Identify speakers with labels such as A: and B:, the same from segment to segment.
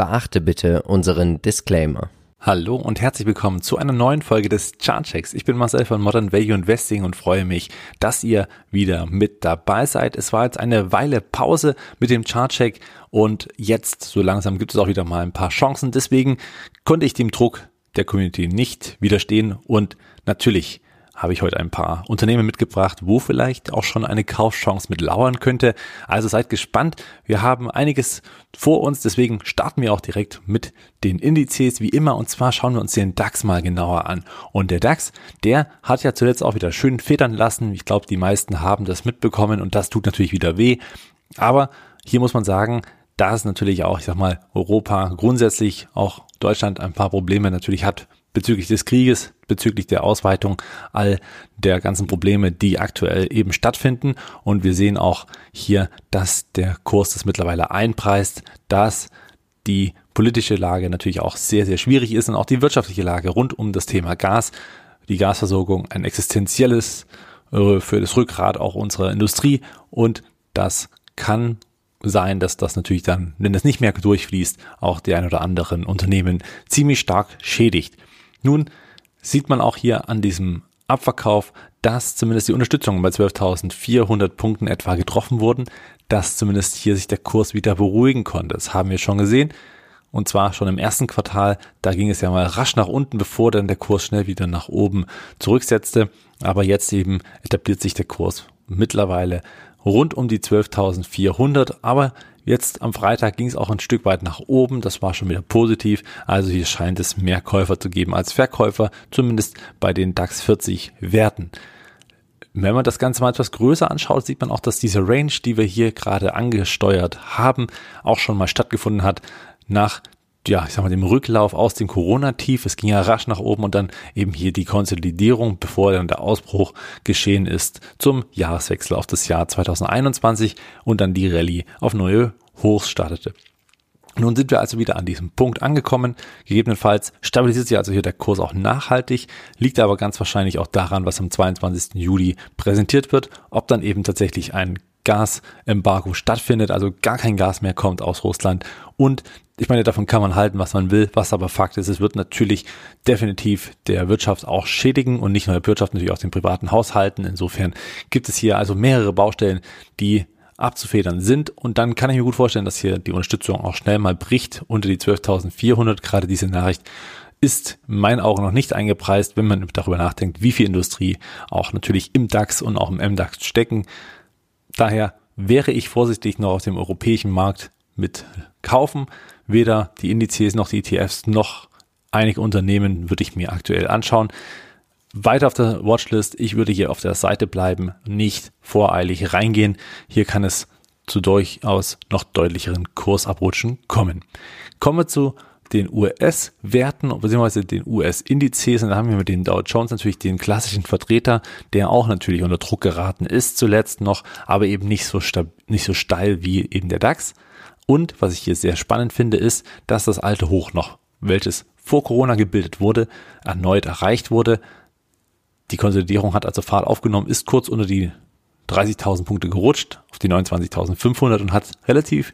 A: Beachte bitte unseren Disclaimer.
B: Hallo und herzlich willkommen zu einer neuen Folge des Chartchecks. Ich bin Marcel von Modern Value Investing und freue mich, dass ihr wieder mit dabei seid. Es war jetzt eine Weile Pause mit dem Chartcheck und jetzt so langsam gibt es auch wieder mal ein paar Chancen. Deswegen konnte ich dem Druck der Community nicht widerstehen und natürlich habe ich heute ein paar Unternehmen mitgebracht, wo vielleicht auch schon eine Kaufchance mit lauern könnte. Also seid gespannt. Wir haben einiges vor uns, deswegen starten wir auch direkt mit den Indizes wie immer. Und zwar schauen wir uns den DAX mal genauer an. Und der DAX, der hat ja zuletzt auch wieder schön federn lassen. Ich glaube, die meisten haben das mitbekommen und das tut natürlich wieder weh. Aber hier muss man sagen, da ist natürlich auch, ich sag mal, Europa grundsätzlich auch Deutschland ein paar Probleme natürlich hat bezüglich des Krieges, bezüglich der Ausweitung all der ganzen Probleme, die aktuell eben stattfinden. Und wir sehen auch hier, dass der Kurs das mittlerweile einpreist, dass die politische Lage natürlich auch sehr, sehr schwierig ist und auch die wirtschaftliche Lage rund um das Thema Gas, die Gasversorgung ein existenzielles äh, für das Rückgrat auch unserer Industrie und das kann sein, dass das natürlich dann, wenn es nicht mehr durchfließt, auch die ein oder anderen Unternehmen ziemlich stark schädigt. Nun sieht man auch hier an diesem Abverkauf, dass zumindest die Unterstützung bei 12.400 Punkten etwa getroffen wurden, dass zumindest hier sich der Kurs wieder beruhigen konnte. Das haben wir schon gesehen. Und zwar schon im ersten Quartal, da ging es ja mal rasch nach unten, bevor dann der Kurs schnell wieder nach oben zurücksetzte. Aber jetzt eben etabliert sich der Kurs mittlerweile rund um die 12.400. Aber Jetzt am Freitag ging es auch ein Stück weit nach oben, das war schon wieder positiv. Also hier scheint es mehr Käufer zu geben als Verkäufer, zumindest bei den DAX 40 Werten. Wenn man das Ganze mal etwas größer anschaut, sieht man auch, dass diese Range, die wir hier gerade angesteuert haben, auch schon mal stattgefunden hat nach ja, ich sag mal, dem Rücklauf aus dem Corona-Tief. Es ging ja rasch nach oben und dann eben hier die Konsolidierung, bevor dann der Ausbruch geschehen ist zum Jahreswechsel auf das Jahr 2021 und dann die Rallye auf neue Hochs startete. Nun sind wir also wieder an diesem Punkt angekommen. Gegebenenfalls stabilisiert sich also hier der Kurs auch nachhaltig, liegt aber ganz wahrscheinlich auch daran, was am 22. Juli präsentiert wird, ob dann eben tatsächlich ein Gasembargo stattfindet, also gar kein Gas mehr kommt aus Russland. Und ich meine, davon kann man halten, was man will. Was aber Fakt ist, es wird natürlich definitiv der Wirtschaft auch schädigen und nicht nur der Wirtschaft, natürlich auch den privaten Haushalten. Insofern gibt es hier also mehrere Baustellen, die abzufedern sind. Und dann kann ich mir gut vorstellen, dass hier die Unterstützung auch schnell mal bricht unter die 12.400. Gerade diese Nachricht ist in meinen Augen noch nicht eingepreist, wenn man darüber nachdenkt, wie viel Industrie auch natürlich im DAX und auch im MDAX stecken. Daher wäre ich vorsichtig noch auf dem europäischen Markt mit kaufen. Weder die Indizes noch die ETFs noch einige Unternehmen würde ich mir aktuell anschauen. Weiter auf der Watchlist. Ich würde hier auf der Seite bleiben, nicht voreilig reingehen. Hier kann es zu durchaus noch deutlicheren Kursabrutschen kommen. Kommen wir zu den US-Werten bzw. den US-Indizes. Und da haben wir mit den Dow Jones natürlich den klassischen Vertreter, der auch natürlich unter Druck geraten ist zuletzt noch, aber eben nicht so, nicht so steil wie eben der DAX. Und was ich hier sehr spannend finde, ist, dass das alte Hoch noch, welches vor Corona gebildet wurde, erneut erreicht wurde. Die Konsolidierung hat also Fahrt aufgenommen, ist kurz unter die 30.000 Punkte gerutscht auf die 29.500 und hat relativ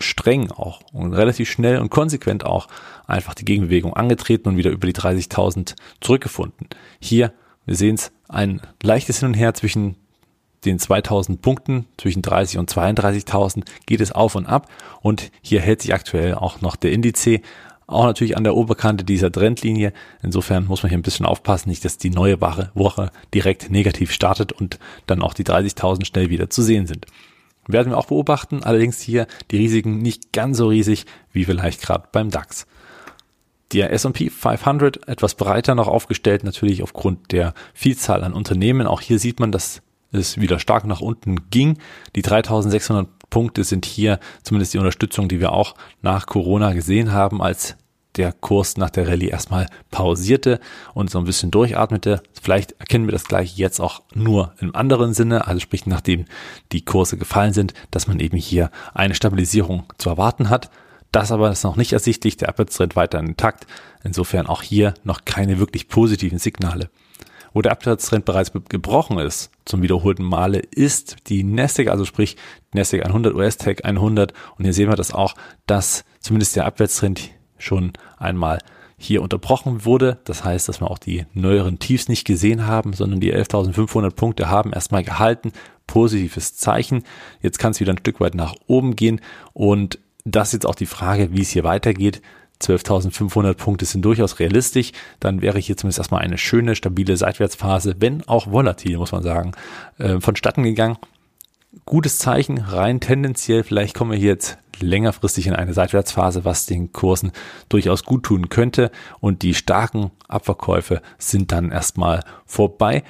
B: streng auch und relativ schnell und konsequent auch einfach die Gegenbewegung angetreten und wieder über die 30.000 zurückgefunden. Hier, wir sehen es, ein leichtes Hin und Her zwischen den 2000 Punkten, zwischen 30 und 32.000 geht es auf und ab und hier hält sich aktuell auch noch der Indice, auch natürlich an der Oberkante dieser Trendlinie. Insofern muss man hier ein bisschen aufpassen, nicht, dass die neue Woche direkt negativ startet und dann auch die 30.000 schnell wieder zu sehen sind werden wir auch beobachten. Allerdings hier die Risiken nicht ganz so riesig wie vielleicht gerade beim DAX. Der S&P 500 etwas breiter noch aufgestellt, natürlich aufgrund der Vielzahl an Unternehmen. Auch hier sieht man, dass es wieder stark nach unten ging. Die 3600 Punkte sind hier zumindest die Unterstützung, die wir auch nach Corona gesehen haben, als der Kurs nach der Rallye erstmal pausierte und so ein bisschen durchatmete. Vielleicht erkennen wir das gleich jetzt auch nur im anderen Sinne, also sprich nachdem die Kurse gefallen sind, dass man eben hier eine Stabilisierung zu erwarten hat. Das aber ist noch nicht ersichtlich, der Abwärtstrend weiter intakt. Insofern auch hier noch keine wirklich positiven Signale. Wo der Abwärtstrend bereits gebrochen ist, zum wiederholten Male, ist die Nasdaq, also sprich Nasdaq 100, US-Tech 100. Und hier sehen wir das auch, dass zumindest der Abwärtstrend schon einmal hier unterbrochen wurde. Das heißt, dass wir auch die neueren Tiefs nicht gesehen haben, sondern die 11.500 Punkte haben erstmal gehalten. Positives Zeichen. Jetzt kann es wieder ein Stück weit nach oben gehen und das ist jetzt auch die Frage, wie es hier weitergeht. 12.500 Punkte sind durchaus realistisch. Dann wäre hier zumindest erstmal eine schöne, stabile Seitwärtsphase, wenn auch volatil, muss man sagen, äh, vonstatten gegangen. Gutes Zeichen, rein tendenziell. Vielleicht kommen wir hier jetzt längerfristig in eine Seitwärtsphase, was den Kursen durchaus gut tun könnte. Und die starken Abverkäufe sind dann erstmal vorbei.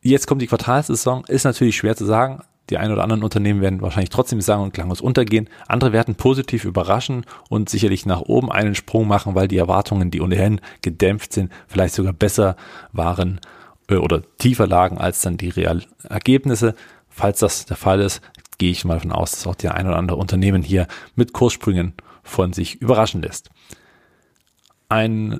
B: Jetzt kommt die Quartalssaison, ist natürlich schwer zu sagen. Die ein oder anderen Unternehmen werden wahrscheinlich trotzdem sagen und klanglos untergehen. Andere werden positiv überraschen und sicherlich nach oben einen Sprung machen, weil die Erwartungen, die ohnehin gedämpft sind, vielleicht sogar besser waren äh, oder tiefer lagen als dann die Realergebnisse. Falls das der Fall ist, gehe ich mal davon aus, dass auch die ein oder andere Unternehmen hier mit Kurssprüngen von sich überraschen lässt. Ein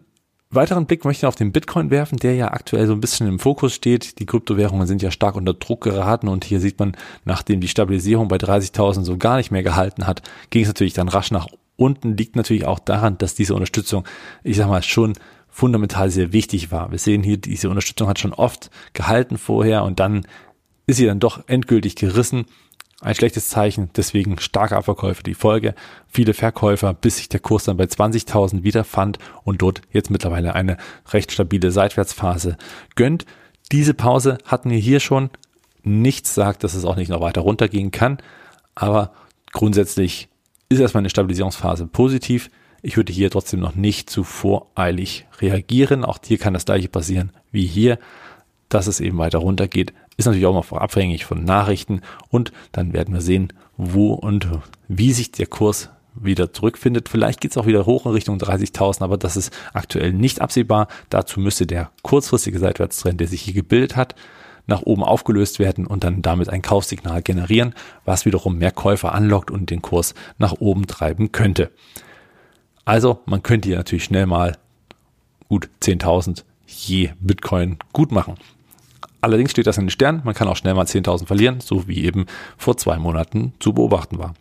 B: weiteren Blick möchte ich auf den Bitcoin werfen, der ja aktuell so ein bisschen im Fokus steht. Die Kryptowährungen sind ja stark unter Druck geraten und hier sieht man, nachdem die Stabilisierung bei 30.000 so gar nicht mehr gehalten hat, ging es natürlich dann rasch nach unten. Liegt natürlich auch daran, dass diese Unterstützung, ich sag mal, schon fundamental sehr wichtig war. Wir sehen hier, diese Unterstützung hat schon oft gehalten vorher und dann ist sie dann doch endgültig gerissen ein schlechtes Zeichen, deswegen starke Abverkäufe die Folge. Viele Verkäufer, bis sich der Kurs dann bei 20.000 wiederfand und dort jetzt mittlerweile eine recht stabile Seitwärtsphase gönnt. Diese Pause hatten wir hier schon. Nichts sagt, dass es auch nicht noch weiter runtergehen kann, aber grundsätzlich ist erstmal eine Stabilisierungsphase positiv. Ich würde hier trotzdem noch nicht zu voreilig reagieren. Auch hier kann das gleiche passieren wie hier, dass es eben weiter runtergeht. Ist natürlich auch mal abhängig von Nachrichten und dann werden wir sehen, wo und wie sich der Kurs wieder zurückfindet. Vielleicht geht es auch wieder hoch in Richtung 30.000, aber das ist aktuell nicht absehbar. Dazu müsste der kurzfristige Seitwärtstrend, der sich hier gebildet hat, nach oben aufgelöst werden und dann damit ein Kaufsignal generieren, was wiederum mehr Käufer anlockt und den Kurs nach oben treiben könnte. Also man könnte hier natürlich schnell mal gut 10.000 je Bitcoin gut machen. Allerdings steht das in den Sternen, man kann auch schnell mal 10.000 verlieren, so wie eben vor zwei Monaten zu beobachten war.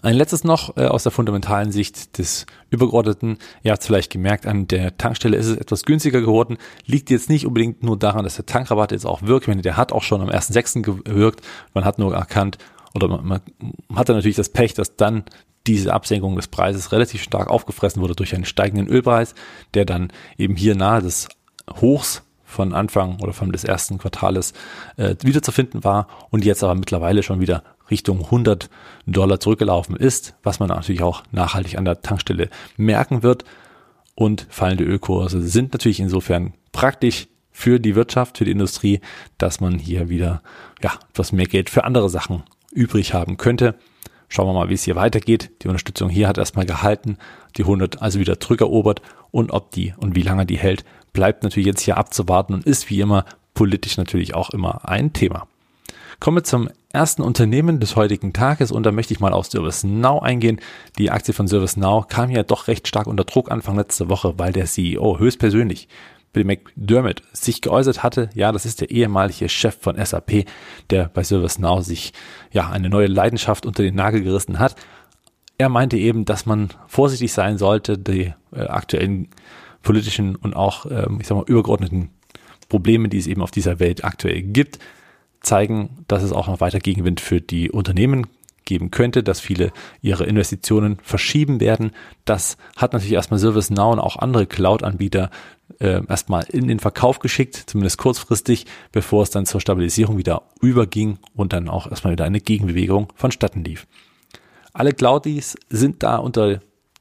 B: Ein letztes noch äh, aus der fundamentalen Sicht des Übergeordneten. Ihr habt es vielleicht gemerkt, an der Tankstelle ist es etwas günstiger geworden. Liegt jetzt nicht unbedingt nur daran, dass der Tankrabatt jetzt auch wirkt. Meine, der hat auch schon am 1.6. gewirkt. Man hat nur erkannt, oder man, man hatte natürlich das Pech, dass dann diese Absenkung des Preises relativ stark aufgefressen wurde durch einen steigenden Ölpreis, der dann eben hier nahe des Hochs von Anfang oder von des ersten Quartales äh, wiederzufinden war und jetzt aber mittlerweile schon wieder Richtung 100 Dollar zurückgelaufen ist, was man natürlich auch nachhaltig an der Tankstelle merken wird. Und fallende Ölkurse sind natürlich insofern praktisch für die Wirtschaft, für die Industrie, dass man hier wieder ja etwas mehr Geld für andere Sachen übrig haben könnte. Schauen wir mal, wie es hier weitergeht. Die Unterstützung hier hat erstmal gehalten, die 100 also wieder zurückerobert und ob die und wie lange die hält, bleibt natürlich jetzt hier abzuwarten und ist wie immer politisch natürlich auch immer ein Thema. Kommen wir zum ersten Unternehmen des heutigen Tages und da möchte ich mal auf ServiceNow eingehen. Die Aktie von ServiceNow kam ja doch recht stark unter Druck Anfang letzte Woche, weil der CEO höchstpersönlich Bill McDermott sich geäußert hatte, ja, das ist der ehemalige Chef von SAP, der bei ServiceNow sich ja eine neue Leidenschaft unter den Nagel gerissen hat. Er meinte eben, dass man vorsichtig sein sollte, die äh, aktuellen politischen und auch, ähm, ich sag mal, übergeordneten Probleme, die es eben auf dieser Welt aktuell gibt, zeigen, dass es auch noch weiter Gegenwind für die Unternehmen geben könnte, dass viele ihre Investitionen verschieben werden. Das hat natürlich erstmal ServiceNow und auch andere Cloud-Anbieter äh, erstmal in den Verkauf geschickt, zumindest kurzfristig, bevor es dann zur Stabilisierung wieder überging und dann auch erstmal wieder eine Gegenbewegung vonstatten lief. Alle Cloudis sind da unter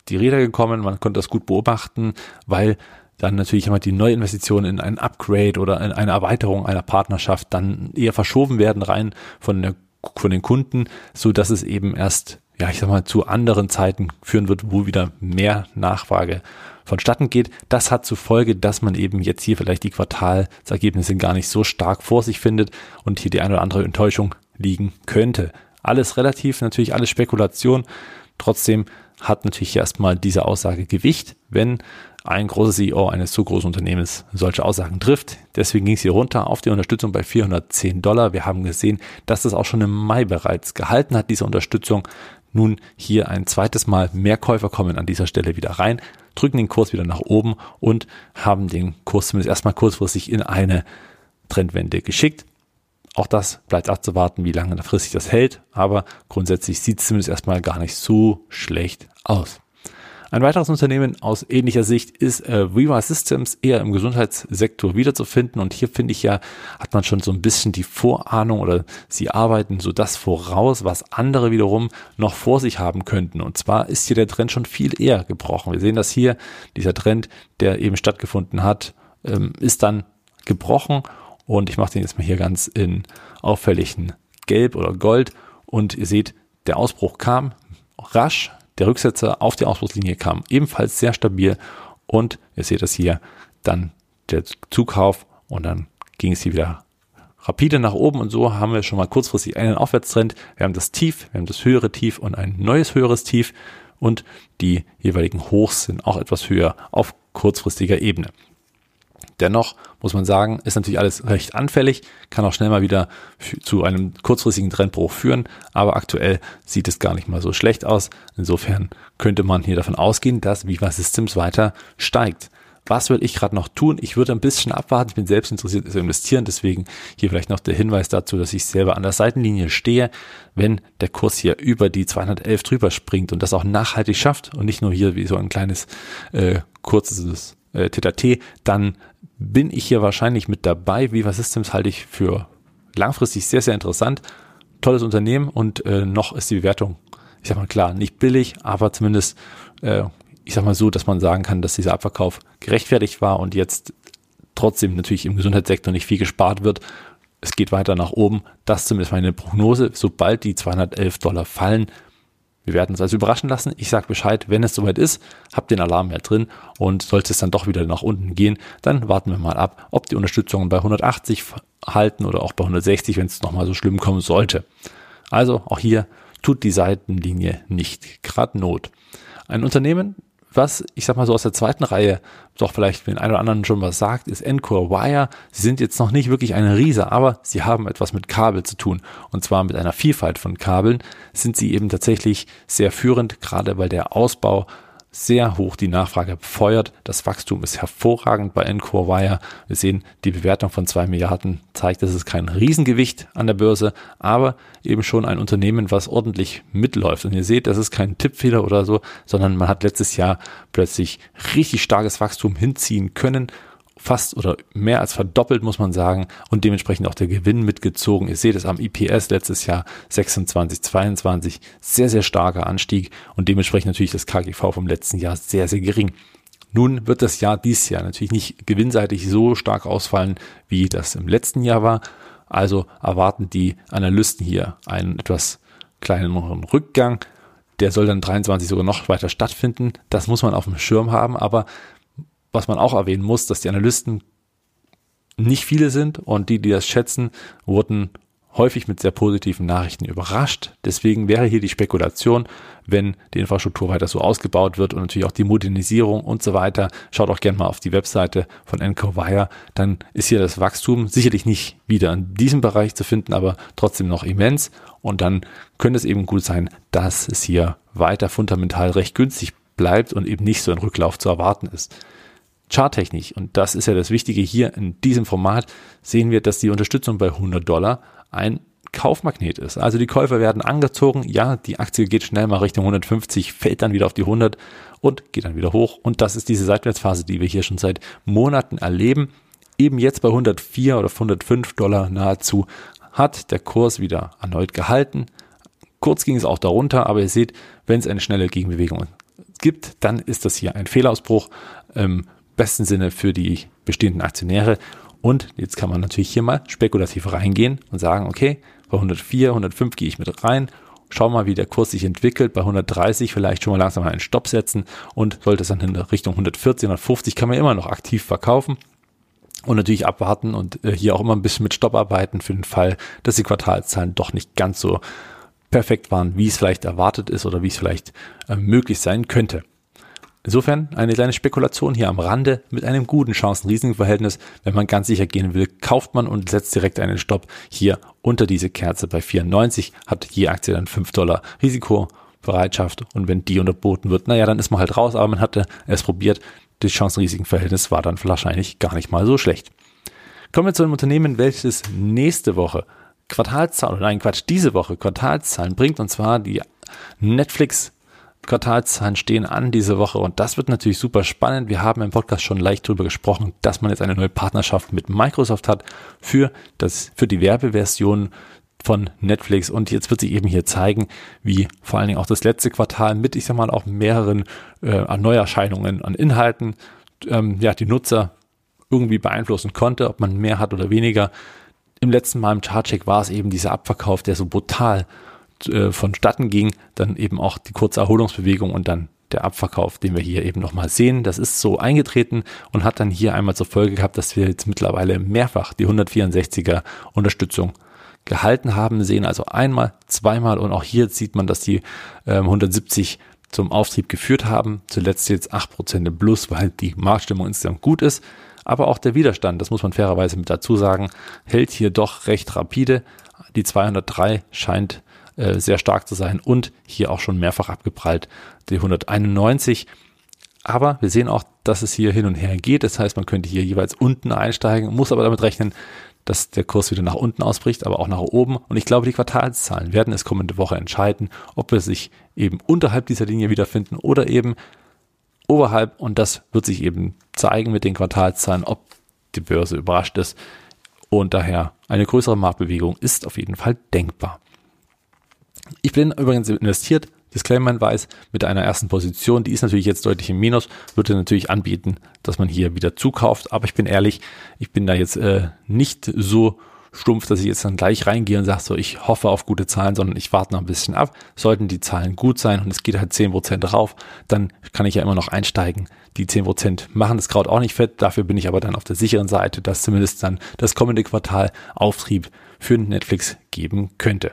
B: die Räder gekommen. Man konnte das gut beobachten, weil dann natürlich immer die Neuinvestitionen in ein Upgrade oder in eine Erweiterung einer Partnerschaft dann eher verschoben werden rein von, der, von den Kunden, so dass es eben erst, ja, ich sag mal, zu anderen Zeiten führen wird, wo wieder mehr Nachfrage vonstatten geht. Das hat zur Folge, dass man eben jetzt hier vielleicht die Quartalsergebnisse gar nicht so stark vor sich findet und hier die eine oder andere Enttäuschung liegen könnte. Alles relativ, natürlich alles Spekulation. Trotzdem hat natürlich erstmal diese Aussage Gewicht, wenn ein großer CEO eines so großen Unternehmens solche Aussagen trifft. Deswegen ging es hier runter auf die Unterstützung bei 410 Dollar. Wir haben gesehen, dass das auch schon im Mai bereits gehalten hat, diese Unterstützung. nun hier ein zweites Mal mehr Käufer kommen an dieser Stelle wieder rein, drücken den Kurs wieder nach oben und haben den Kurs zumindest erstmal kurzfristig in eine Trendwende geschickt. Auch das bleibt abzuwarten, wie lange fristig das hält, aber grundsätzlich sieht es zumindest erstmal gar nicht so schlecht aus. Ein weiteres Unternehmen aus ähnlicher Sicht ist äh, Viva Systems, eher im Gesundheitssektor wiederzufinden. Und hier finde ich ja, hat man schon so ein bisschen die Vorahnung oder sie arbeiten so das voraus, was andere wiederum noch vor sich haben könnten. Und zwar ist hier der Trend schon viel eher gebrochen. Wir sehen das hier, dieser Trend, der eben stattgefunden hat, ähm, ist dann gebrochen. Und ich mache den jetzt mal hier ganz in auffälligen Gelb oder Gold. Und ihr seht, der Ausbruch kam rasch, der Rücksetzer auf die Ausbruchslinie kam ebenfalls sehr stabil und ihr seht das hier, dann der Zukauf und dann ging es hier wieder rapide nach oben und so haben wir schon mal kurzfristig einen Aufwärtstrend. Wir haben das Tief, wir haben das höhere Tief und ein neues höheres Tief und die jeweiligen Hochs sind auch etwas höher auf kurzfristiger Ebene. Dennoch muss man sagen, ist natürlich alles recht anfällig, kann auch schnell mal wieder zu einem kurzfristigen Trendbruch führen, aber aktuell sieht es gar nicht mal so schlecht aus. Insofern könnte man hier davon ausgehen, dass Viva Systems weiter steigt. Was würde ich gerade noch tun? Ich würde ein bisschen abwarten. Ich bin selbst interessiert zu investieren. Deswegen hier vielleicht noch der Hinweis dazu, dass ich selber an der Seitenlinie stehe. Wenn der Kurs hier über die 211 drüber springt und das auch nachhaltig schafft und nicht nur hier wie so ein kleines äh, kurzes äh, TTT, dann bin ich hier wahrscheinlich mit dabei. Viva Systems halte ich für langfristig sehr, sehr interessant. Tolles Unternehmen und äh, noch ist die Bewertung, ich sag mal klar, nicht billig, aber zumindest, äh, ich sag mal so, dass man sagen kann, dass dieser Abverkauf gerechtfertigt war und jetzt trotzdem natürlich im Gesundheitssektor nicht viel gespart wird. Es geht weiter nach oben. Das zumindest meine Prognose. Sobald die 211 Dollar fallen, wir werden uns also überraschen lassen. Ich sage Bescheid, wenn es soweit ist, habt den Alarm mehr drin und sollte es dann doch wieder nach unten gehen, dann warten wir mal ab, ob die Unterstützungen bei 180 halten oder auch bei 160, wenn es nochmal so schlimm kommen sollte. Also auch hier tut die Seitenlinie nicht gerade Not. Ein Unternehmen, was, ich sag mal so aus der zweiten Reihe, doch vielleicht den einen oder anderen schon was sagt, ist Encore Wire. Sie sind jetzt noch nicht wirklich eine Riese, aber sie haben etwas mit Kabel zu tun. Und zwar mit einer Vielfalt von Kabeln sind sie eben tatsächlich sehr führend, gerade weil der Ausbau sehr hoch die Nachfrage befeuert. Das Wachstum ist hervorragend bei Encore Wire. Wir sehen, die Bewertung von zwei Milliarden zeigt, dass es kein Riesengewicht an der Börse, aber eben schon ein Unternehmen, was ordentlich mitläuft. Und ihr seht, das ist kein Tippfehler oder so, sondern man hat letztes Jahr plötzlich richtig starkes Wachstum hinziehen können fast oder mehr als verdoppelt, muss man sagen, und dementsprechend auch der Gewinn mitgezogen. Ihr seht es am IPS letztes Jahr 26, 22, sehr, sehr starker Anstieg und dementsprechend natürlich das KGV vom letzten Jahr sehr, sehr gering. Nun wird das Jahr dieses Jahr natürlich nicht gewinnseitig so stark ausfallen, wie das im letzten Jahr war. Also erwarten die Analysten hier einen etwas kleineren Rückgang. Der soll dann 23 sogar noch weiter stattfinden. Das muss man auf dem Schirm haben, aber was man auch erwähnen muss, dass die Analysten nicht viele sind und die, die das schätzen, wurden häufig mit sehr positiven Nachrichten überrascht. Deswegen wäre hier die Spekulation, wenn die Infrastruktur weiter so ausgebaut wird und natürlich auch die Modernisierung und so weiter. Schaut auch gerne mal auf die Webseite von Encowire. Dann ist hier das Wachstum sicherlich nicht wieder in diesem Bereich zu finden, aber trotzdem noch immens. Und dann könnte es eben gut sein, dass es hier weiter fundamental recht günstig bleibt und eben nicht so ein Rücklauf zu erwarten ist charttechnisch, und das ist ja das Wichtige hier in diesem Format, sehen wir, dass die Unterstützung bei 100 Dollar ein Kaufmagnet ist. Also die Käufer werden angezogen, ja, die Aktie geht schnell mal Richtung 150, fällt dann wieder auf die 100 und geht dann wieder hoch. Und das ist diese Seitwärtsphase, die wir hier schon seit Monaten erleben. Eben jetzt bei 104 oder 105 Dollar nahezu hat der Kurs wieder erneut gehalten. Kurz ging es auch darunter, aber ihr seht, wenn es eine schnelle Gegenbewegung gibt, dann ist das hier ein Fehlausbruch. Ähm, besten Sinne für die bestehenden Aktionäre. Und jetzt kann man natürlich hier mal spekulativ reingehen und sagen, okay, bei 104, 105 gehe ich mit rein, schau mal, wie der Kurs sich entwickelt. Bei 130 vielleicht schon mal langsam einen Stopp setzen und sollte es dann in Richtung 140, 150 kann man immer noch aktiv verkaufen und natürlich abwarten und äh, hier auch immer ein bisschen mit Stopp arbeiten für den Fall, dass die Quartalszahlen doch nicht ganz so perfekt waren, wie es vielleicht erwartet ist oder wie es vielleicht äh, möglich sein könnte. Insofern eine kleine Spekulation hier am Rande mit einem guten Chancen-Risiken-Verhältnis. Wenn man ganz sicher gehen will, kauft man und setzt direkt einen Stopp hier unter diese Kerze bei 94, hat je Aktie dann 5 Dollar Risiko. Bereitschaft und wenn die unterboten wird, naja, dann ist man halt raus, aber man hatte es probiert. Das Chancen-Risiken-Verhältnis war dann wahrscheinlich gar nicht mal so schlecht. Kommen wir zu einem Unternehmen, welches nächste Woche Quartalszahlen, nein Quatsch, diese Woche Quartalszahlen bringt und zwar die Netflix Quartalszahlen stehen an diese Woche und das wird natürlich super spannend. Wir haben im Podcast schon leicht darüber gesprochen, dass man jetzt eine neue Partnerschaft mit Microsoft hat für das, für die Werbeversion von Netflix und jetzt wird sich eben hier zeigen, wie vor allen Dingen auch das letzte Quartal mit, ich sag mal, auch mehreren äh, Neuerscheinungen an Inhalten, ähm, ja, die Nutzer irgendwie beeinflussen konnte, ob man mehr hat oder weniger. Im letzten Mal im Chartcheck war es eben dieser Abverkauf, der so brutal äh, vonstatten ging, dann eben auch die kurze Erholungsbewegung und dann der Abverkauf, den wir hier eben nochmal sehen. Das ist so eingetreten und hat dann hier einmal zur Folge gehabt, dass wir jetzt mittlerweile mehrfach die 164er Unterstützung gehalten haben, sehen also einmal, zweimal und auch hier sieht man, dass die ähm, 170 zum Auftrieb geführt haben. Zuletzt jetzt 8% im Plus, weil die Marktstimmung insgesamt gut ist. Aber auch der Widerstand, das muss man fairerweise mit dazu sagen, hält hier doch recht rapide. Die 203 scheint äh, sehr stark zu sein und hier auch schon mehrfach abgeprallt. Die 191 aber wir sehen auch, dass es hier hin und her geht. Das heißt, man könnte hier jeweils unten einsteigen, muss aber damit rechnen, dass der Kurs wieder nach unten ausbricht, aber auch nach oben. Und ich glaube, die Quartalszahlen werden es kommende Woche entscheiden, ob wir sich eben unterhalb dieser Linie wiederfinden oder eben oberhalb. Und das wird sich eben zeigen mit den Quartalszahlen, ob die Börse überrascht ist. Und daher eine größere Marktbewegung ist auf jeden Fall denkbar. Ich bin übrigens investiert Disclaimer-Hinweis mit einer ersten Position, die ist natürlich jetzt deutlich im Minus, würde natürlich anbieten, dass man hier wieder zukauft. Aber ich bin ehrlich, ich bin da jetzt äh, nicht so stumpf, dass ich jetzt dann gleich reingehe und sage, so ich hoffe auf gute Zahlen, sondern ich warte noch ein bisschen ab. Sollten die Zahlen gut sein und es geht halt zehn Prozent rauf, dann kann ich ja immer noch einsteigen. Die zehn Prozent machen das Kraut auch nicht fett, dafür bin ich aber dann auf der sicheren Seite, dass zumindest dann das kommende Quartal Auftrieb für Netflix geben könnte.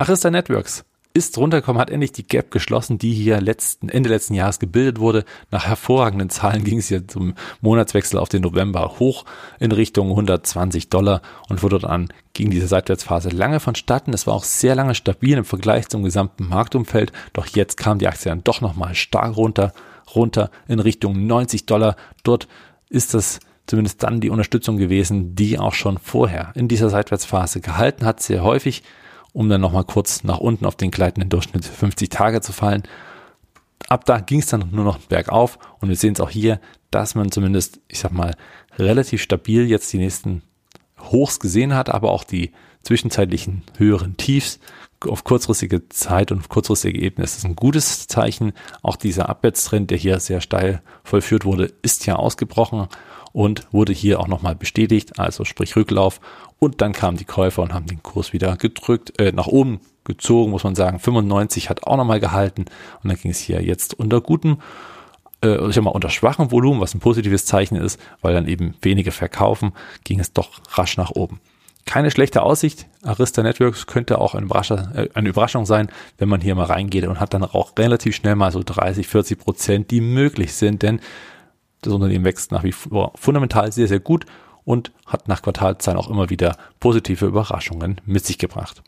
B: Arista Networks ist runtergekommen, hat endlich die Gap geschlossen, die hier letzten, Ende letzten Jahres gebildet wurde. Nach hervorragenden Zahlen ging es hier zum Monatswechsel auf den November hoch in Richtung 120 Dollar und wurde dann ging diese Seitwärtsphase lange vonstatten. Es war auch sehr lange stabil im Vergleich zum gesamten Marktumfeld. Doch jetzt kam die Aktie dann doch nochmal stark runter, runter in Richtung 90 Dollar. Dort ist das zumindest dann die Unterstützung gewesen, die auch schon vorher in dieser Seitwärtsphase gehalten hat, sehr häufig um dann nochmal kurz nach unten auf den gleitenden Durchschnitt 50 Tage zu fallen. Ab da ging es dann nur noch bergauf und wir sehen es auch hier, dass man zumindest, ich sag mal, relativ stabil jetzt die nächsten Hochs gesehen hat, aber auch die zwischenzeitlichen höheren Tiefs auf kurzfristige Zeit und auf kurzfristige Ebene ist ein gutes Zeichen. Auch dieser Abwärtstrend, der hier sehr steil vollführt wurde, ist ja ausgebrochen und wurde hier auch nochmal bestätigt, also sprich Rücklauf. Und dann kamen die Käufer und haben den Kurs wieder gedrückt, äh, nach oben gezogen, muss man sagen. 95 hat auch nochmal gehalten und dann ging es hier jetzt unter gutem, äh, ich sag mal unter schwachem Volumen, was ein positives Zeichen ist, weil dann eben wenige verkaufen, ging es doch rasch nach oben. Keine schlechte Aussicht. Arista Networks könnte auch eine, äh, eine Überraschung sein, wenn man hier mal reingeht und hat dann auch relativ schnell mal so 30, 40 Prozent, die möglich sind, denn das Unternehmen wächst nach wie vor fundamental sehr, sehr gut und hat nach Quartalzahlen auch immer wieder positive Überraschungen mit sich gebracht.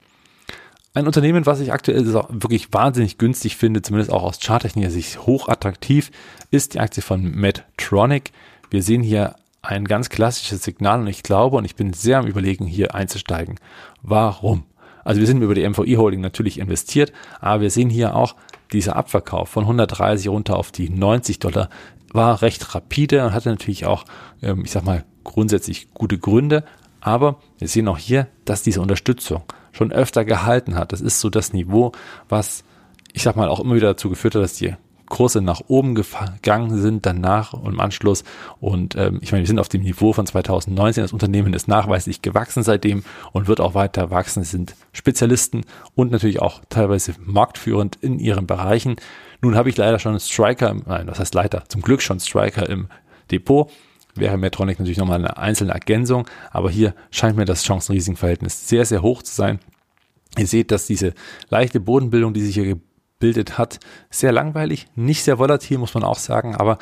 B: Ein Unternehmen, was ich aktuell wirklich wahnsinnig günstig finde, zumindest auch aus charttechnischer Sicht hoch attraktiv, ist die Aktie von Medtronic. Wir sehen hier ein ganz klassisches Signal und ich glaube und ich bin sehr am überlegen, hier einzusteigen. Warum? Also wir sind über die MVI Holding natürlich investiert, aber wir sehen hier auch dieser Abverkauf von 130 runter auf die 90 Dollar war recht rapide und hatte natürlich auch, ähm, ich sag mal, grundsätzlich gute Gründe. Aber wir sehen auch hier, dass diese Unterstützung schon öfter gehalten hat. Das ist so das Niveau, was, ich sag mal, auch immer wieder dazu geführt hat, dass die Kurse nach oben gegangen sind, danach und im Anschluss. Und ähm, ich meine, wir sind auf dem Niveau von 2019. Das Unternehmen ist nachweislich gewachsen seitdem und wird auch weiter wachsen. Es sind Spezialisten und natürlich auch teilweise marktführend in ihren Bereichen. Nun habe ich leider schon Striker, nein, was heißt leider, zum Glück schon Striker im Depot. Wäre Medtronic natürlich nochmal eine einzelne Ergänzung, aber hier scheint mir das Chancen-Risiken-Verhältnis sehr, sehr hoch zu sein. Ihr seht, dass diese leichte Bodenbildung, die sich hier gebildet hat, sehr langweilig, nicht sehr volatil, muss man auch sagen, aber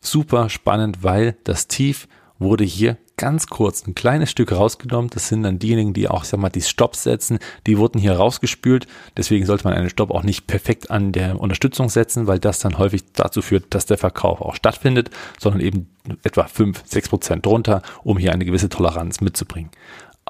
B: super spannend, weil das Tief wurde hier ganz kurz ein kleines Stück rausgenommen. Das sind dann diejenigen, die auch, sag mal, die Stops setzen. Die wurden hier rausgespült. Deswegen sollte man einen Stopp auch nicht perfekt an der Unterstützung setzen, weil das dann häufig dazu führt, dass der Verkauf auch stattfindet, sondern eben etwa fünf, sechs Prozent drunter, um hier eine gewisse Toleranz mitzubringen.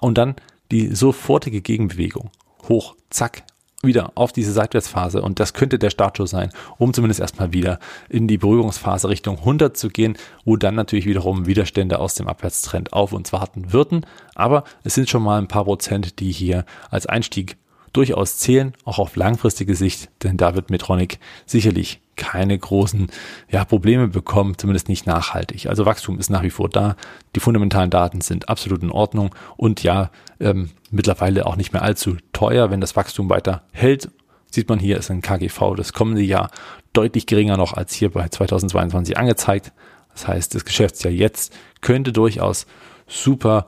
B: Und dann die sofortige Gegenbewegung. Hoch, zack, wieder auf diese Seitwärtsphase und das könnte der Startschuss sein, um zumindest erstmal wieder in die Berührungsphase Richtung 100 zu gehen, wo dann natürlich wiederum Widerstände aus dem Abwärtstrend auf uns warten würden. Aber es sind schon mal ein paar Prozent, die hier als Einstieg durchaus zählen, auch auf langfristige Sicht, denn da wird Metronic sicherlich keine großen ja, Probleme bekommen, zumindest nicht nachhaltig. Also Wachstum ist nach wie vor da, die fundamentalen Daten sind absolut in Ordnung und ja, ähm, mittlerweile auch nicht mehr allzu teuer, wenn das Wachstum weiter hält. Sieht man hier ist ein KGV das kommende Jahr deutlich geringer noch als hier bei 2022 angezeigt. Das heißt, das Geschäftsjahr jetzt könnte durchaus super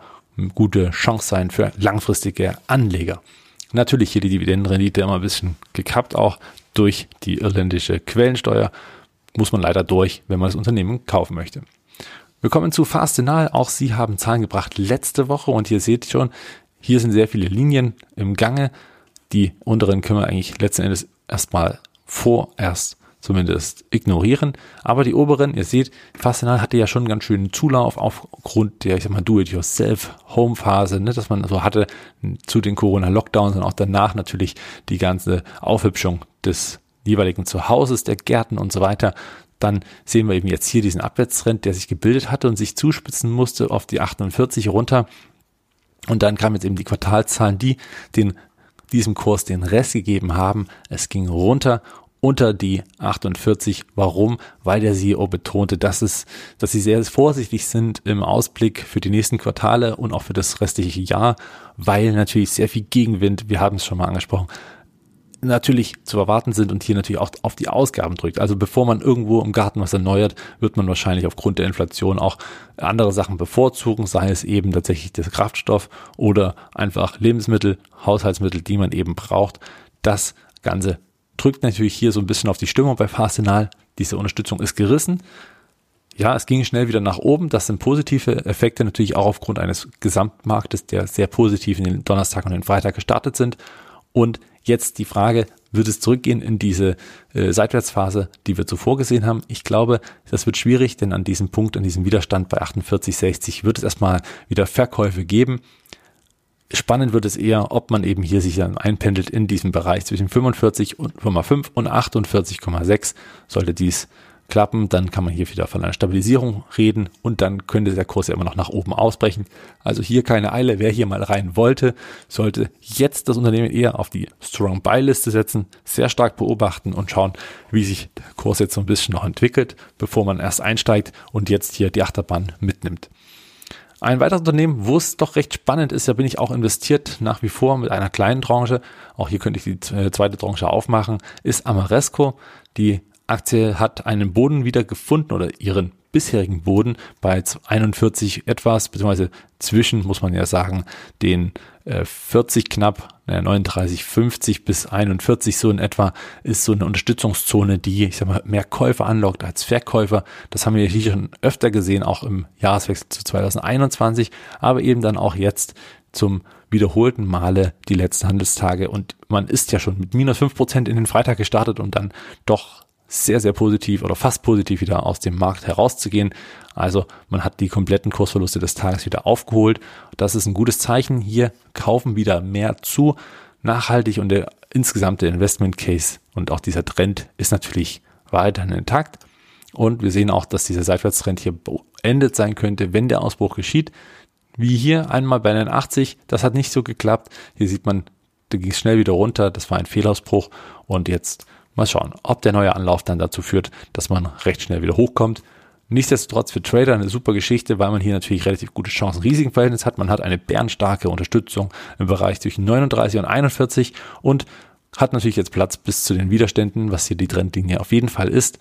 B: gute Chance sein für langfristige Anleger. Natürlich hier die Dividendenrendite immer ein bisschen gekappt, auch durch die irländische Quellensteuer. Muss man leider durch, wenn man das Unternehmen kaufen möchte. Wir kommen zu Fastenal. Auch sie haben Zahlen gebracht letzte Woche und ihr seht schon, hier sind sehr viele Linien im Gange. Die unteren können wir eigentlich letzten Endes erstmal vorerst zumindest ignorieren. Aber die oberen, ihr seht, Fastenal hatte ja schon einen ganz schönen Zulauf aufgrund der, ich sag mal, Do-it-yourself-Home-Phase, ne, dass man so hatte zu den Corona-Lockdowns und auch danach natürlich die ganze Aufhübschung des jeweiligen Zuhauses, der Gärten und so weiter. Dann sehen wir eben jetzt hier diesen Abwärtstrend, der sich gebildet hatte und sich zuspitzen musste auf die 48 runter. Und dann kamen jetzt eben die Quartalzahlen, die den diesem Kurs den Rest gegeben haben. Es ging runter unter die 48. Warum? Weil der CEO betonte, dass es, dass sie sehr vorsichtig sind im Ausblick für die nächsten Quartale und auch für das restliche Jahr, weil natürlich sehr viel Gegenwind, wir haben es schon mal angesprochen, natürlich zu erwarten sind und hier natürlich auch auf die Ausgaben drückt. Also bevor man irgendwo im Garten was erneuert, wird man wahrscheinlich aufgrund der Inflation auch andere Sachen bevorzugen, sei es eben tatsächlich der Kraftstoff oder einfach Lebensmittel, Haushaltsmittel, die man eben braucht. Das Ganze drückt natürlich hier so ein bisschen auf die Stimmung bei Fastenal. Diese Unterstützung ist gerissen. Ja, es ging schnell wieder nach oben. Das sind positive Effekte natürlich auch aufgrund eines Gesamtmarktes, der sehr positiv in den Donnerstag und den Freitag gestartet sind. Und jetzt die Frage, wird es zurückgehen in diese äh, Seitwärtsphase, die wir zuvor gesehen haben? Ich glaube, das wird schwierig, denn an diesem Punkt, an diesem Widerstand bei 48,60 wird es erstmal wieder Verkäufe geben. Spannend wird es eher, ob man eben hier sich dann einpendelt in diesem Bereich zwischen 45,5 und 48,6. Sollte dies klappen, dann kann man hier wieder von einer Stabilisierung reden und dann könnte der Kurs ja immer noch nach oben ausbrechen. Also hier keine Eile. Wer hier mal rein wollte, sollte jetzt das Unternehmen eher auf die Strong Buy Liste setzen, sehr stark beobachten und schauen, wie sich der Kurs jetzt so ein bisschen noch entwickelt, bevor man erst einsteigt und jetzt hier die Achterbahn mitnimmt. Ein weiteres Unternehmen, wo es doch recht spannend ist, da bin ich auch investiert nach wie vor mit einer kleinen Tranche. Auch hier könnte ich die äh, zweite Tranche aufmachen, ist Amaresco. Die Aktie hat einen Boden wieder gefunden oder ihren bisherigen Boden bei 41 etwas, beziehungsweise zwischen, muss man ja sagen, den äh, 40 knapp, äh, 39, 50 bis 41 so in etwa, ist so eine Unterstützungszone, die, ich sag mal, mehr Käufer anlockt als Verkäufer. Das haben wir hier schon öfter gesehen, auch im Jahreswechsel zu 2021, aber eben dann auch jetzt zum wiederholten Male die letzten Handelstage und man ist ja schon mit minus fünf Prozent in den Freitag gestartet und dann doch sehr, sehr positiv oder fast positiv wieder aus dem Markt herauszugehen. Also man hat die kompletten Kursverluste des Tages wieder aufgeholt. Das ist ein gutes Zeichen. Hier kaufen wieder mehr zu. Nachhaltig und der insgesamte Investment Case und auch dieser Trend ist natürlich weiterhin intakt. Und wir sehen auch, dass dieser Seitwärtstrend hier beendet sein könnte, wenn der Ausbruch geschieht. Wie hier einmal bei den 80, das hat nicht so geklappt. Hier sieht man, da ging es schnell wieder runter. Das war ein Fehlausbruch und jetzt Mal schauen, ob der neue Anlauf dann dazu führt, dass man recht schnell wieder hochkommt. Nichtsdestotrotz für Trader eine super Geschichte, weil man hier natürlich relativ gute Chancen-Risiken-Verhältnis hat. Man hat eine bärenstarke Unterstützung im Bereich zwischen 39 und 41 und hat natürlich jetzt Platz bis zu den Widerständen, was hier die Trendlinie auf jeden Fall ist.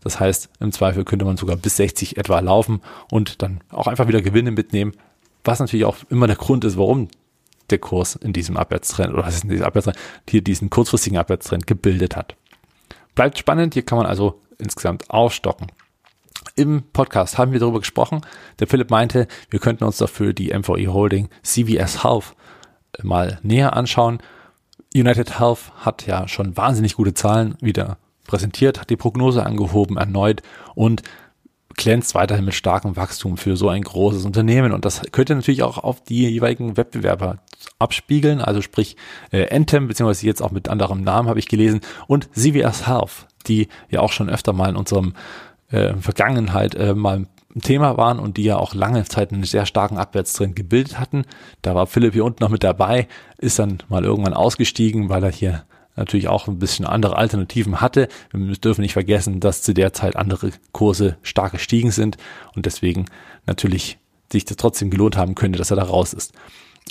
B: Das heißt, im Zweifel könnte man sogar bis 60 etwa laufen und dann auch einfach wieder Gewinne mitnehmen, was natürlich auch immer der Grund ist, warum der Kurs in diesem Abwärtstrend oder was ist in diesem Abwärtstrend hier diesen kurzfristigen Abwärtstrend gebildet hat. Bleibt spannend, hier kann man also insgesamt aufstocken. im Podcast haben wir darüber gesprochen. Der Philipp meinte, wir könnten uns dafür die MVE Holding CVS Health mal näher anschauen. United Health hat ja schon wahnsinnig gute Zahlen wieder präsentiert, hat die Prognose angehoben erneut und glänzt weiterhin mit starkem Wachstum für so ein großes Unternehmen. Und das könnte natürlich auch auf die jeweiligen Wettbewerber abspiegeln. Also sprich äh, Anthem, beziehungsweise jetzt auch mit anderem Namen habe ich gelesen, und CVS Health, die ja auch schon öfter mal in unserem äh, Vergangenheit äh, mal ein Thema waren und die ja auch lange Zeit einen sehr starken Abwärtstrend gebildet hatten. Da war Philipp hier unten noch mit dabei, ist dann mal irgendwann ausgestiegen, weil er hier natürlich auch ein bisschen andere Alternativen hatte. Wir dürfen nicht vergessen, dass zu der Zeit andere Kurse stark gestiegen sind und deswegen natürlich sich das trotzdem gelohnt haben könnte, dass er da raus ist.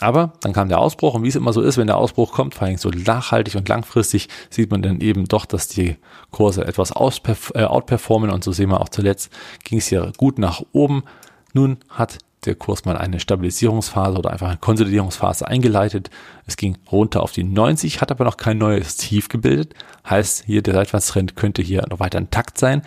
B: Aber dann kam der Ausbruch und wie es immer so ist, wenn der Ausbruch kommt, vor allem so nachhaltig und langfristig, sieht man dann eben doch, dass die Kurse etwas äh, outperformen und so sehen wir auch zuletzt, ging es hier gut nach oben. Nun hat der Kurs mal eine Stabilisierungsphase oder einfach eine Konsolidierungsphase eingeleitet. Es ging runter auf die 90, hat aber noch kein neues Tief gebildet. Heißt, hier der Seitwärtstrend könnte hier noch weiter intakt sein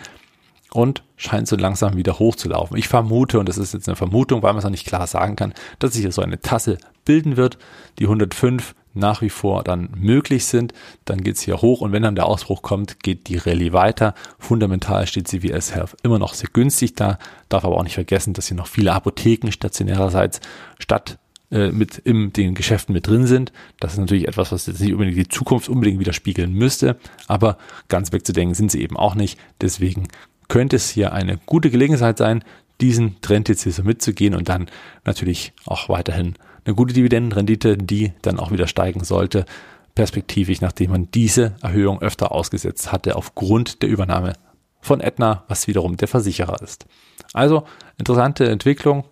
B: und scheint so langsam wieder hochzulaufen. Ich vermute, und das ist jetzt eine Vermutung, weil man es noch nicht klar sagen kann, dass sich hier so eine Tasse bilden wird, die 105 nach wie vor dann möglich sind. Dann geht's hier hoch und wenn dann der Ausbruch kommt, geht die Rallye weiter. Fundamental steht CVS Health immer noch sehr günstig da, darf aber auch nicht vergessen, dass hier noch viele Apotheken stationärerseits statt äh, mit in den Geschäften mit drin sind. Das ist natürlich etwas, was jetzt nicht unbedingt die Zukunft unbedingt widerspiegeln müsste, aber ganz wegzudenken sind sie eben auch nicht. Deswegen könnte es hier eine gute Gelegenheit sein, diesen Trend jetzt hier so mitzugehen und dann natürlich auch weiterhin eine gute Dividendenrendite, die dann auch wieder steigen sollte, perspektivisch, nachdem man diese Erhöhung öfter ausgesetzt hatte aufgrund der Übernahme von Aetna, was wiederum der Versicherer ist. Also interessante Entwicklung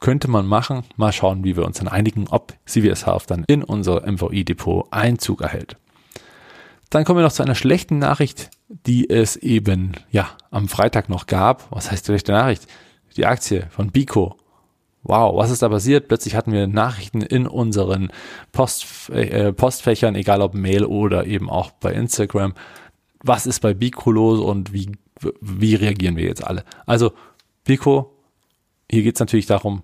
B: könnte man machen. Mal schauen, wie wir uns dann einigen, ob CVS Health dann in unser MVI-Depot Einzug erhält. Dann kommen wir noch zu einer schlechten Nachricht, die es eben ja am Freitag noch gab. Was heißt schlechte Nachricht? Die Aktie von Bico. Wow, was ist da passiert? Plötzlich hatten wir Nachrichten in unseren Post, äh, Postfächern, egal ob Mail oder eben auch bei Instagram. Was ist bei Bico los und wie, wie reagieren wir jetzt alle? Also Bico, hier geht es natürlich darum,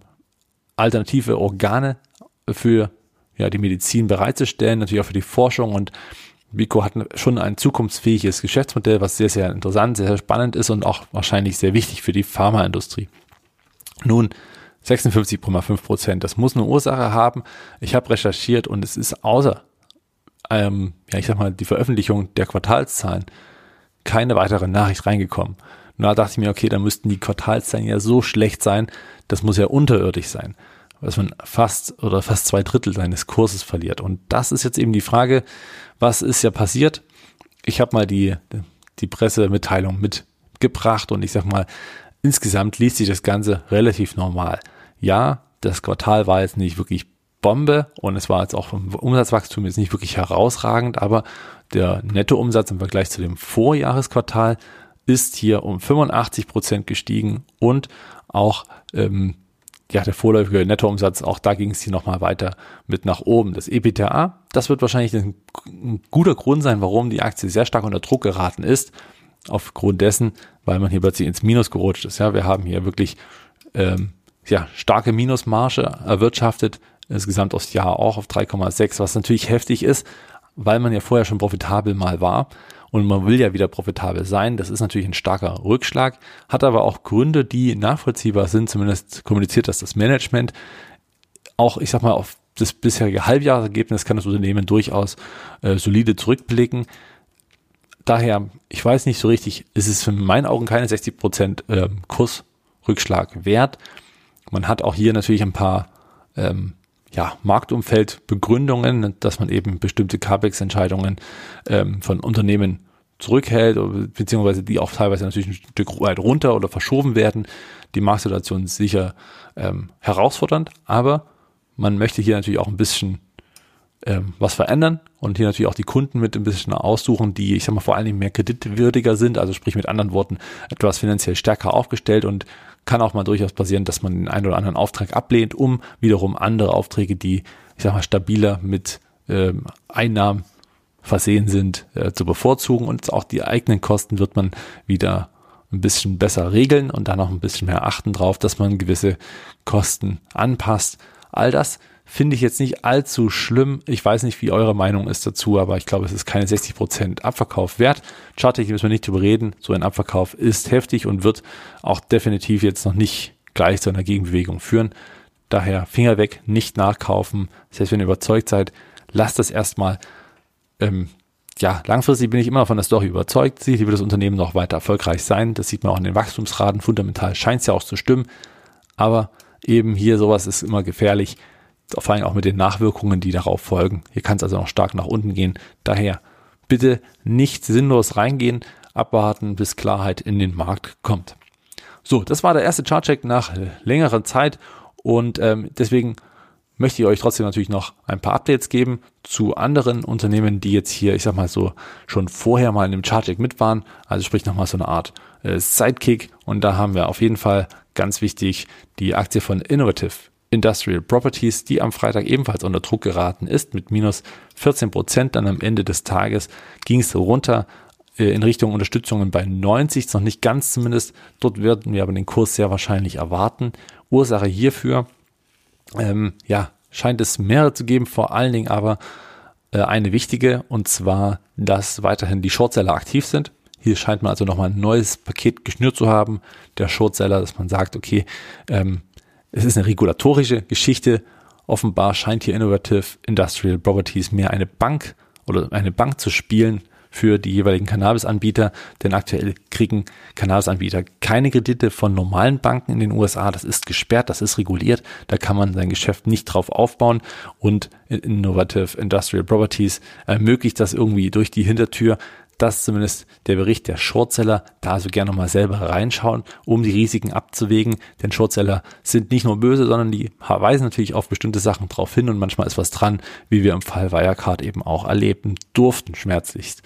B: alternative Organe für ja, die Medizin bereitzustellen, natürlich auch für die Forschung und Vico hat schon ein zukunftsfähiges Geschäftsmodell, was sehr, sehr interessant, sehr, sehr spannend ist und auch wahrscheinlich sehr wichtig für die Pharmaindustrie. Nun, 56,5 Prozent, das muss eine Ursache haben. Ich habe recherchiert und es ist außer, ähm, ja, ich sag mal, die Veröffentlichung der Quartalszahlen keine weitere Nachricht reingekommen. Und da dachte ich mir, okay, dann müssten die Quartalszahlen ja so schlecht sein, das muss ja unterirdisch sein dass man fast oder fast zwei Drittel seines Kurses verliert. Und das ist jetzt eben die Frage, was ist ja passiert? Ich habe mal die, die Pressemitteilung mitgebracht und ich sag mal, insgesamt liest sich das Ganze relativ normal. Ja, das Quartal war jetzt nicht wirklich Bombe und es war jetzt auch vom Umsatzwachstum jetzt nicht wirklich herausragend, aber der Nettoumsatz im Vergleich zu dem Vorjahresquartal ist hier um 85 Prozent gestiegen und auch ähm, ja, der vorläufige Nettoumsatz, auch da ging es hier nochmal weiter mit nach oben. Das EBTA, das wird wahrscheinlich ein, ein, guter Grund sein, warum die Aktie sehr stark unter Druck geraten ist. Aufgrund dessen, weil man hier plötzlich ins Minus gerutscht ist. Ja, wir haben hier wirklich ähm, ja, starke Minusmarge erwirtschaftet, insgesamt aufs Jahr auch auf 3,6, was natürlich heftig ist, weil man ja vorher schon profitabel mal war und man will ja wieder profitabel sein. Das ist natürlich ein starker Rückschlag, hat aber auch Gründe, die nachvollziehbar sind, zumindest kommuniziert das das Management. Auch, ich sag mal, auf das bisherige Halbjahresergebnis kann das Unternehmen durchaus äh, solide zurückblicken. Daher, ich weiß nicht so richtig, ist es für meinen Augen keine 60 Prozent äh, Kursrückschlag wert. Man hat auch hier natürlich ein paar ähm, ja, Marktumfeldbegründungen, dass man eben bestimmte CAPEX-Entscheidungen ähm, von Unternehmen zurückhält, beziehungsweise die auch teilweise natürlich ein Stück weit runter oder verschoben werden. Die Marktsituation ist sicher ähm, herausfordernd, aber man möchte hier natürlich auch ein bisschen ähm, was verändern und hier natürlich auch die Kunden mit ein bisschen aussuchen, die, ich sag mal, vor allen Dingen mehr kreditwürdiger sind, also sprich mit anderen Worten etwas finanziell stärker aufgestellt und kann auch mal durchaus passieren, dass man den einen oder anderen Auftrag ablehnt, um wiederum andere Aufträge, die, ich sag mal, stabiler mit ähm, Einnahmen versehen sind, äh, zu bevorzugen und auch die eigenen Kosten wird man wieder ein bisschen besser regeln und da noch ein bisschen mehr achten drauf, dass man gewisse Kosten anpasst. All das finde ich jetzt nicht allzu schlimm. Ich weiß nicht, wie eure Meinung ist dazu, aber ich glaube, es ist keine 60% Abverkauf wert. Charttechnisch müssen wir nicht drüber reden. So ein Abverkauf ist heftig und wird auch definitiv jetzt noch nicht gleich zu einer Gegenbewegung führen. Daher Finger weg, nicht nachkaufen. Heißt, wenn ihr überzeugt seid, lasst das erstmal. Ähm, ja, langfristig bin ich immer von der Story überzeugt. Sicherlich wird das Unternehmen noch weiter erfolgreich sein. Das sieht man auch in den Wachstumsraten. Fundamental scheint es ja auch zu stimmen. Aber eben hier sowas ist immer gefährlich vor allem auch mit den Nachwirkungen, die darauf folgen. Hier kann es also noch stark nach unten gehen. Daher bitte nicht sinnlos reingehen, abwarten, bis Klarheit in den Markt kommt. So, das war der erste Chartcheck nach längerer Zeit und ähm, deswegen möchte ich euch trotzdem natürlich noch ein paar Updates geben zu anderen Unternehmen, die jetzt hier, ich sag mal so, schon vorher mal in dem Chartcheck mit waren. Also sprich nochmal so eine Art äh, Sidekick und da haben wir auf jeden Fall ganz wichtig die Aktie von Innovative Industrial Properties, die am Freitag ebenfalls unter Druck geraten ist, mit minus 14 Prozent. Dann am Ende des Tages ging es runter äh, in Richtung Unterstützungen bei 90, noch nicht ganz zumindest. Dort werden wir aber den Kurs sehr wahrscheinlich erwarten. Ursache hierfür, ähm, ja, scheint es mehrere zu geben, vor allen Dingen aber äh, eine wichtige, und zwar, dass weiterhin die Shortseller aktiv sind. Hier scheint man also nochmal ein neues Paket geschnürt zu haben, der Shortseller, dass man sagt, okay, ähm, es ist eine regulatorische Geschichte. Offenbar scheint hier Innovative Industrial Properties mehr eine Bank oder eine Bank zu spielen für die jeweiligen Cannabis-Anbieter, denn aktuell kriegen Cannabis-Anbieter keine Kredite von normalen Banken in den USA. Das ist gesperrt, das ist reguliert, da kann man sein Geschäft nicht drauf aufbauen und Innovative Industrial Properties ermöglicht das irgendwie durch die Hintertür. Das zumindest der Bericht der Shortseller. Da also gerne nochmal selber reinschauen, um die Risiken abzuwägen. Denn Shortseller sind nicht nur böse, sondern die weisen natürlich auf bestimmte Sachen drauf hin und manchmal ist was dran, wie wir im Fall Wirecard eben auch erleben durften, schmerzlichst.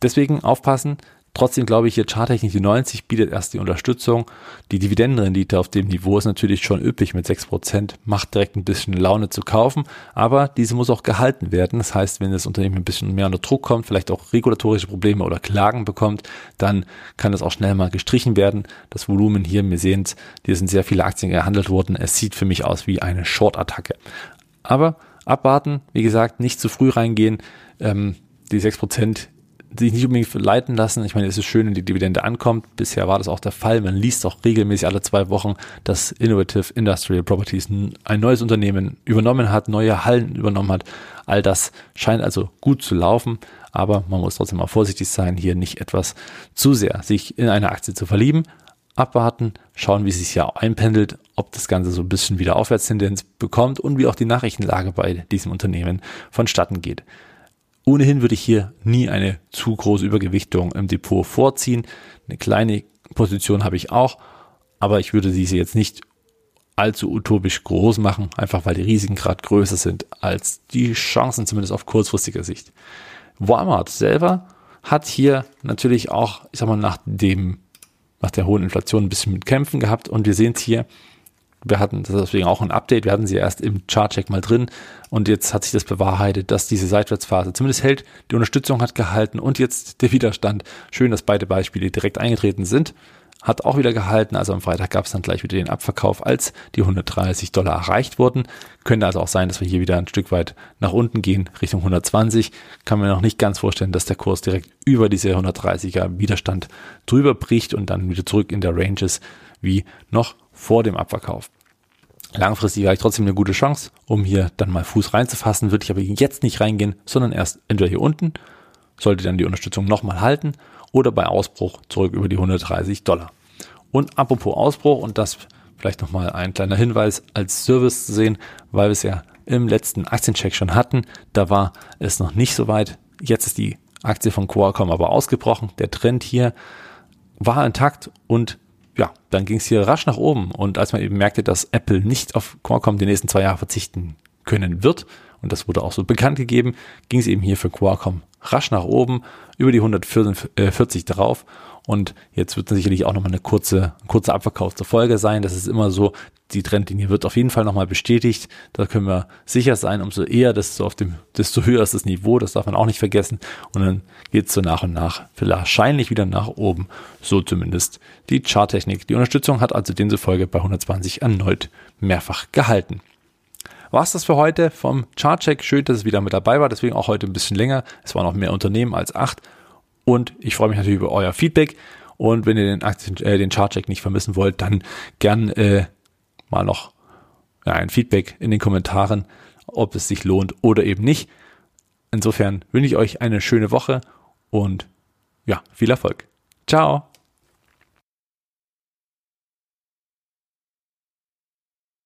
B: Deswegen aufpassen, Trotzdem glaube ich, hier Charttechnik die 90 bietet erst die Unterstützung. Die Dividendenrendite auf dem Niveau ist natürlich schon üppig mit 6%, macht direkt ein bisschen Laune zu kaufen, aber diese muss auch gehalten werden. Das heißt, wenn das Unternehmen ein bisschen mehr unter Druck kommt, vielleicht auch regulatorische Probleme oder Klagen bekommt, dann kann das auch schnell mal gestrichen werden. Das Volumen hier, wir sehen es, hier sind sehr viele Aktien gehandelt worden. Es sieht für mich aus wie eine Short-Attacke. Aber abwarten, wie gesagt, nicht zu früh reingehen. Ähm, die 6% sich nicht unbedingt leiten lassen. Ich meine, es ist schön, wenn die Dividende ankommt. Bisher war das auch der Fall. Man liest auch regelmäßig alle zwei Wochen, dass Innovative Industrial Properties ein neues Unternehmen übernommen hat, neue Hallen übernommen hat. All das scheint also gut zu laufen, aber man muss trotzdem mal vorsichtig sein, hier nicht etwas zu sehr sich in eine Aktie zu verlieben. Abwarten, schauen, wie es sich ja einpendelt, ob das Ganze so ein bisschen wieder Aufwärtstendenz bekommt und wie auch die Nachrichtenlage bei diesem Unternehmen vonstatten geht. Ohnehin würde ich hier nie eine zu große Übergewichtung im Depot vorziehen. Eine kleine Position habe ich auch, aber ich würde diese jetzt nicht allzu utopisch groß machen, einfach weil die Risiken gerade größer sind als die Chancen, zumindest auf kurzfristiger Sicht. Walmart selber hat hier natürlich auch, ich sag mal, nach dem, nach der hohen Inflation ein bisschen mit Kämpfen gehabt und wir sehen es hier, wir hatten deswegen auch ein Update, wir hatten sie erst im Chartcheck mal drin und jetzt hat sich das bewahrheitet, dass diese Seitwärtsphase zumindest hält, die Unterstützung hat gehalten und jetzt der Widerstand. Schön, dass beide Beispiele direkt eingetreten sind. Hat auch wieder gehalten, also am Freitag gab es dann gleich wieder den Abverkauf, als die 130 Dollar erreicht wurden. Könnte also auch sein, dass wir hier wieder ein Stück weit nach unten gehen, Richtung 120. Kann mir noch nicht ganz vorstellen, dass der Kurs direkt über diese 130er Widerstand drüber bricht und dann wieder zurück in der Range ist, wie noch vor dem Abverkauf. Langfristig habe ich trotzdem eine gute Chance, um hier dann mal Fuß reinzufassen, würde ich aber jetzt nicht reingehen, sondern erst entweder hier unten, sollte dann die Unterstützung nochmal halten oder bei Ausbruch zurück über die 130 Dollar. Und apropos Ausbruch und das vielleicht nochmal ein kleiner Hinweis als Service zu sehen, weil wir es ja im letzten Aktiencheck schon hatten, da war es noch nicht so weit. Jetzt ist die Aktie von Qualcomm aber ausgebrochen. Der Trend hier war intakt und ja, dann ging es hier rasch nach oben. Und als man eben merkte, dass Apple nicht auf Qualcomm die nächsten zwei Jahre verzichten können wird und das wurde auch so bekannt gegeben, ging es eben hier für Qualcomm rasch nach oben, über die 140 drauf und jetzt wird sicherlich auch nochmal eine kurze, ein kurzer Abverkauf zur Folge sein. Das ist immer so, die Trendlinie wird auf jeden Fall nochmal bestätigt. Da können wir sicher sein, umso eher, desto, auf dem, desto höher ist das Niveau, das darf man auch nicht vergessen. Und dann geht es so nach und nach wahrscheinlich wieder nach oben. So zumindest die Charttechnik. Die Unterstützung hat also demzufolge bei 120 erneut mehrfach gehalten. War es das für heute vom Chartcheck? Schön, dass es wieder mit dabei war, deswegen auch heute ein bisschen länger. Es waren noch mehr Unternehmen als acht. Und ich freue mich natürlich über euer Feedback. Und wenn ihr den, Aktien, äh, den Chartcheck nicht vermissen wollt, dann gern äh, mal noch ja, ein Feedback in den Kommentaren, ob es sich lohnt oder eben nicht. Insofern wünsche ich euch eine schöne Woche und ja, viel Erfolg. Ciao.